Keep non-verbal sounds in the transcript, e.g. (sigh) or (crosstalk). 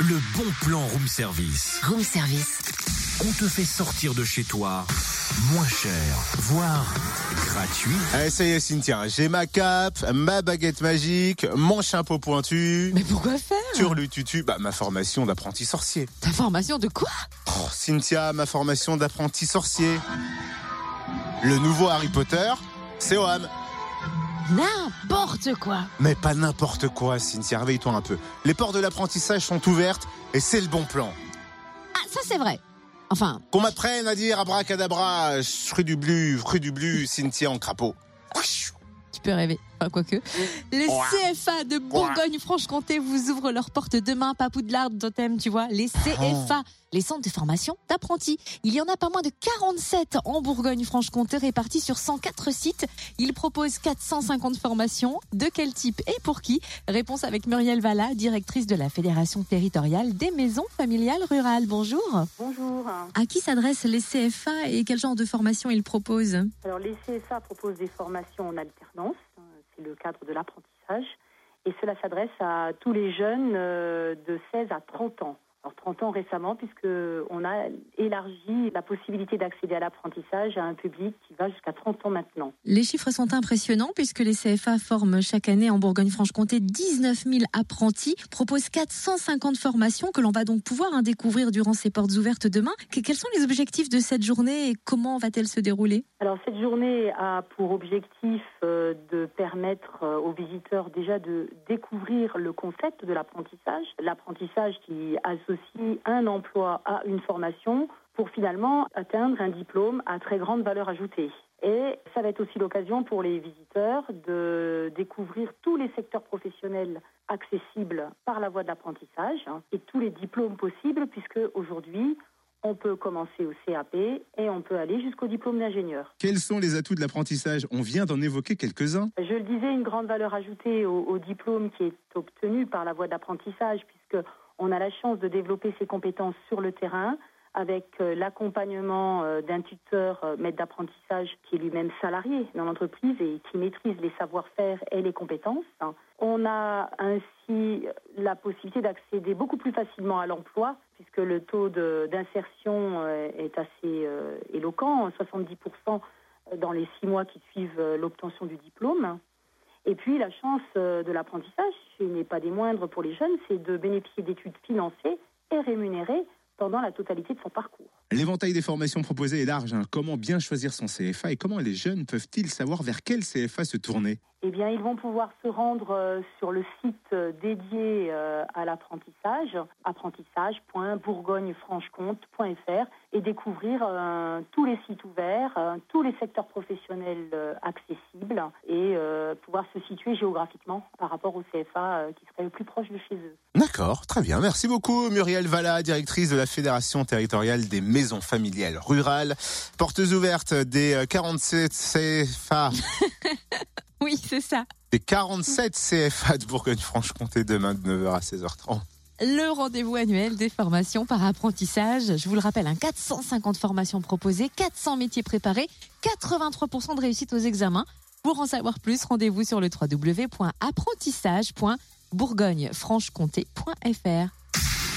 le bon plan room service. Room service. On te fait sortir de chez toi moins cher, voire gratuit. Allez, ça y est, Cynthia, j'ai ma cape, ma baguette magique, mon chapeau pointu. Mais pourquoi faire? Turlututu, bah, ma formation d'apprenti sorcier. Ta formation de quoi? Oh, Cynthia, ma formation d'apprenti sorcier. Le nouveau Harry Potter, c'est OAM. N'importe quoi. Mais pas n'importe quoi, Cynthia, réveille-toi un peu. Les portes de l'apprentissage sont ouvertes et c'est le bon plan. Ah, ça c'est vrai. Enfin, Qu'on m'apprenne à dire abracadabra, rue du blu, rue du blu, Cynthia en crapaud. tu peux rêver. Enfin, quoique. Les CFA de Bourgogne-Franche-Comté vous ouvrent leurs portes demain. Papoudlard, totem, tu vois. Les CFA, les centres de formation d'apprentis. Il y en a pas moins de 47 en Bourgogne-Franche-Comté répartis sur 104 sites. Ils proposent 450 formations. De quel type et pour qui? Réponse avec Muriel Valla, directrice de la Fédération territoriale des maisons familiales rurales. Bonjour. Bonjour. À qui s'adressent les CFA et quel genre de formation ils proposent? Alors les CSA proposent des formations en alternance, le cadre de l'apprentissage, et cela s'adresse à tous les jeunes euh, de 16 à 30 ans. Alors 30 ans récemment, puisque on a élargi la possibilité d'accéder à l'apprentissage à un public qui va jusqu'à 30 ans maintenant. Les chiffres sont impressionnants puisque les CFA forment chaque année en Bourgogne-Franche-Comté 19 000 apprentis, proposent 450 formations que l'on va donc pouvoir hein, découvrir durant ces portes ouvertes demain. Que- Quels sont les objectifs de cette journée et comment va-t-elle se dérouler? Alors cette journée a pour objectif euh, de permettre euh, aux visiteurs déjà de découvrir le concept de l'apprentissage, l'apprentissage qui associe un emploi à une formation pour finalement atteindre un diplôme à très grande valeur ajoutée. Et ça va être aussi l'occasion pour les visiteurs de découvrir tous les secteurs professionnels accessibles par la voie de l'apprentissage hein, et tous les diplômes possibles puisque aujourd'hui on peut commencer au CAP et on peut aller jusqu'au diplôme d'ingénieur. Quels sont les atouts de l'apprentissage? On vient d'en évoquer quelques-uns. Je le disais, une grande valeur ajoutée au, au diplôme qui est obtenu par la voie d'apprentissage, puisque on a la chance de développer ses compétences sur le terrain avec euh, l'accompagnement euh, d'un tuteur euh, maître d'apprentissage qui est lui-même salarié dans l'entreprise et qui maîtrise les savoir-faire et les compétences. On a ainsi la possibilité d'accéder beaucoup plus facilement à l'emploi puisque le taux d'insertion est assez éloquent, 70% dans les six mois qui suivent l'obtention du diplôme. Et puis la chance euh, de l'apprentissage, ce n'est pas des moindres pour les jeunes, c'est de bénéficier d'études financées et rémunérées pendant la totalité de son parcours. L'éventail des formations proposées est large. hein. Comment bien choisir son CFA et comment les jeunes peuvent-ils savoir vers quel CFA se tourner? Eh bien, ils vont pouvoir se rendre euh, sur le site euh, dédié euh, à l'apprentissage, apprentissage.bourgognefranchecomte.fr et découvrir euh, tous les sites ouverts, euh, tous les secteurs professionnels euh, accessibles et euh, pouvoir se situer géographiquement par rapport au CFA euh, qui serait le plus proche de chez eux. D'accord, très bien. Merci beaucoup Muriel Valla, directrice de la Fédération territoriale des maisons familiales rurales. Portes ouvertes des euh, 47 CFA, (laughs) Oui, c'est ça. des 47 CFA de Bourgogne-Franche-Comté demain de 9h à 16h30. Le rendez-vous annuel des formations par apprentissage. Je vous le rappelle, hein, 450 formations proposées, 400 métiers préparés, 83% de réussite aux examens. Pour en savoir plus, rendez-vous sur le www.apprentissage.bourgognefranchecomté.fr.